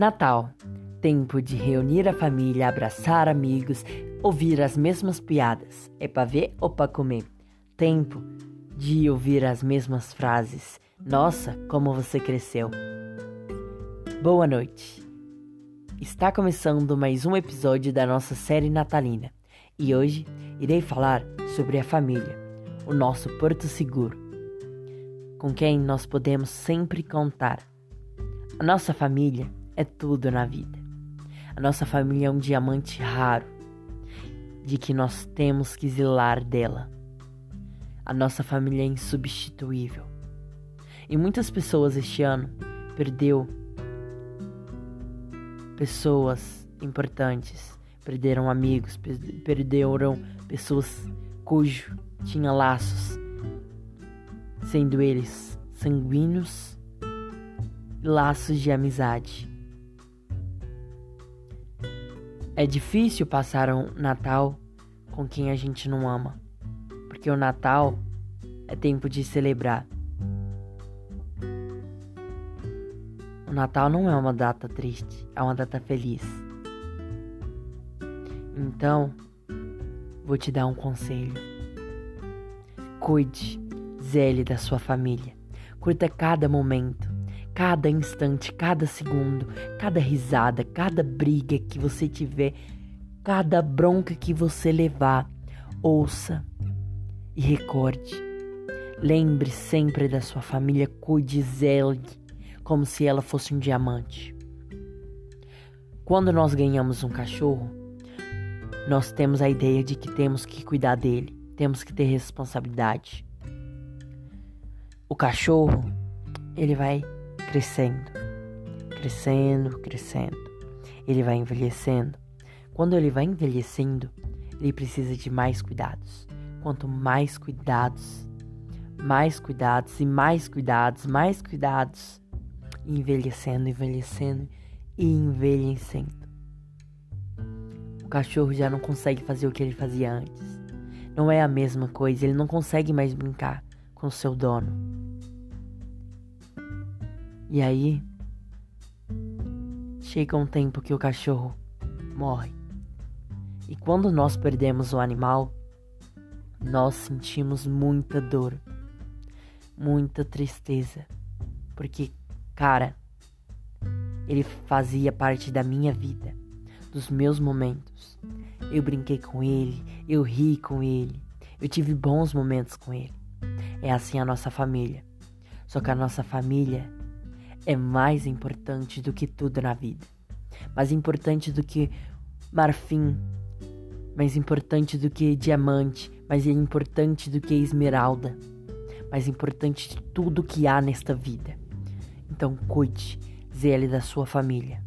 Natal tempo de reunir a família, abraçar amigos, ouvir as mesmas piadas. É pra ver ou pra comer? Tempo de ouvir as mesmas frases. Nossa, como você cresceu! Boa noite! Está começando mais um episódio da nossa série natalina e hoje irei falar sobre a família, o nosso porto seguro, com quem nós podemos sempre contar. A nossa família é tudo na vida. A nossa família é um diamante raro, de que nós temos que zelar dela. A nossa família é insubstituível. E muitas pessoas este ano perdeu pessoas importantes, perderam amigos, perderam pessoas cujo tinha laços, sendo eles sanguíneos, laços de amizade. É difícil passar um Natal com quem a gente não ama, porque o Natal é tempo de celebrar. O Natal não é uma data triste, é uma data feliz. Então, vou te dar um conselho. Cuide, zele da sua família. Curta cada momento cada instante, cada segundo, cada risada, cada briga que você tiver, cada bronca que você levar, ouça e recorde. Lembre sempre da sua família, cuide zele como se ela fosse um diamante. Quando nós ganhamos um cachorro, nós temos a ideia de que temos que cuidar dele, temos que ter responsabilidade. O cachorro, ele vai crescendo, crescendo, crescendo. Ele vai envelhecendo. Quando ele vai envelhecendo, ele precisa de mais cuidados. Quanto mais cuidados, mais cuidados e mais cuidados, mais cuidados, envelhecendo, envelhecendo e envelhecendo. O cachorro já não consegue fazer o que ele fazia antes. Não é a mesma coisa, ele não consegue mais brincar com o seu dono. E aí, chega um tempo que o cachorro morre. E quando nós perdemos o animal, nós sentimos muita dor, muita tristeza, porque, cara, ele fazia parte da minha vida, dos meus momentos. Eu brinquei com ele, eu ri com ele, eu tive bons momentos com ele. É assim a nossa família. Só que a nossa família é mais importante do que tudo na vida. Mais importante do que marfim, mais importante do que diamante, mais importante do que esmeralda, mais importante de tudo que há nesta vida. Então cuide, zele da sua família,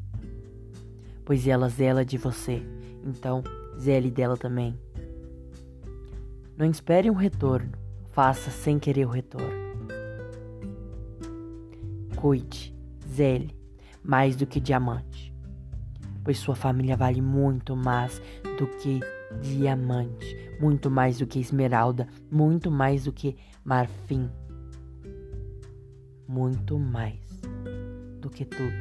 pois ela zela de você, então zele dela também. Não espere um retorno, faça sem querer o retorno cuide, zele, mais do que diamante, pois sua família vale muito mais do que diamante, muito mais do que esmeralda, muito mais do que marfim, muito mais do que tudo.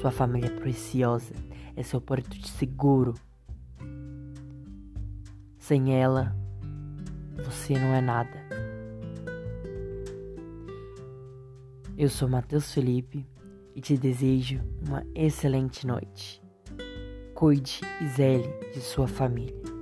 Sua família é preciosa, é seu porto de seguro. Sem ela, você não é nada. Eu sou Matheus Felipe e te desejo uma excelente noite. Cuide e zele de sua família.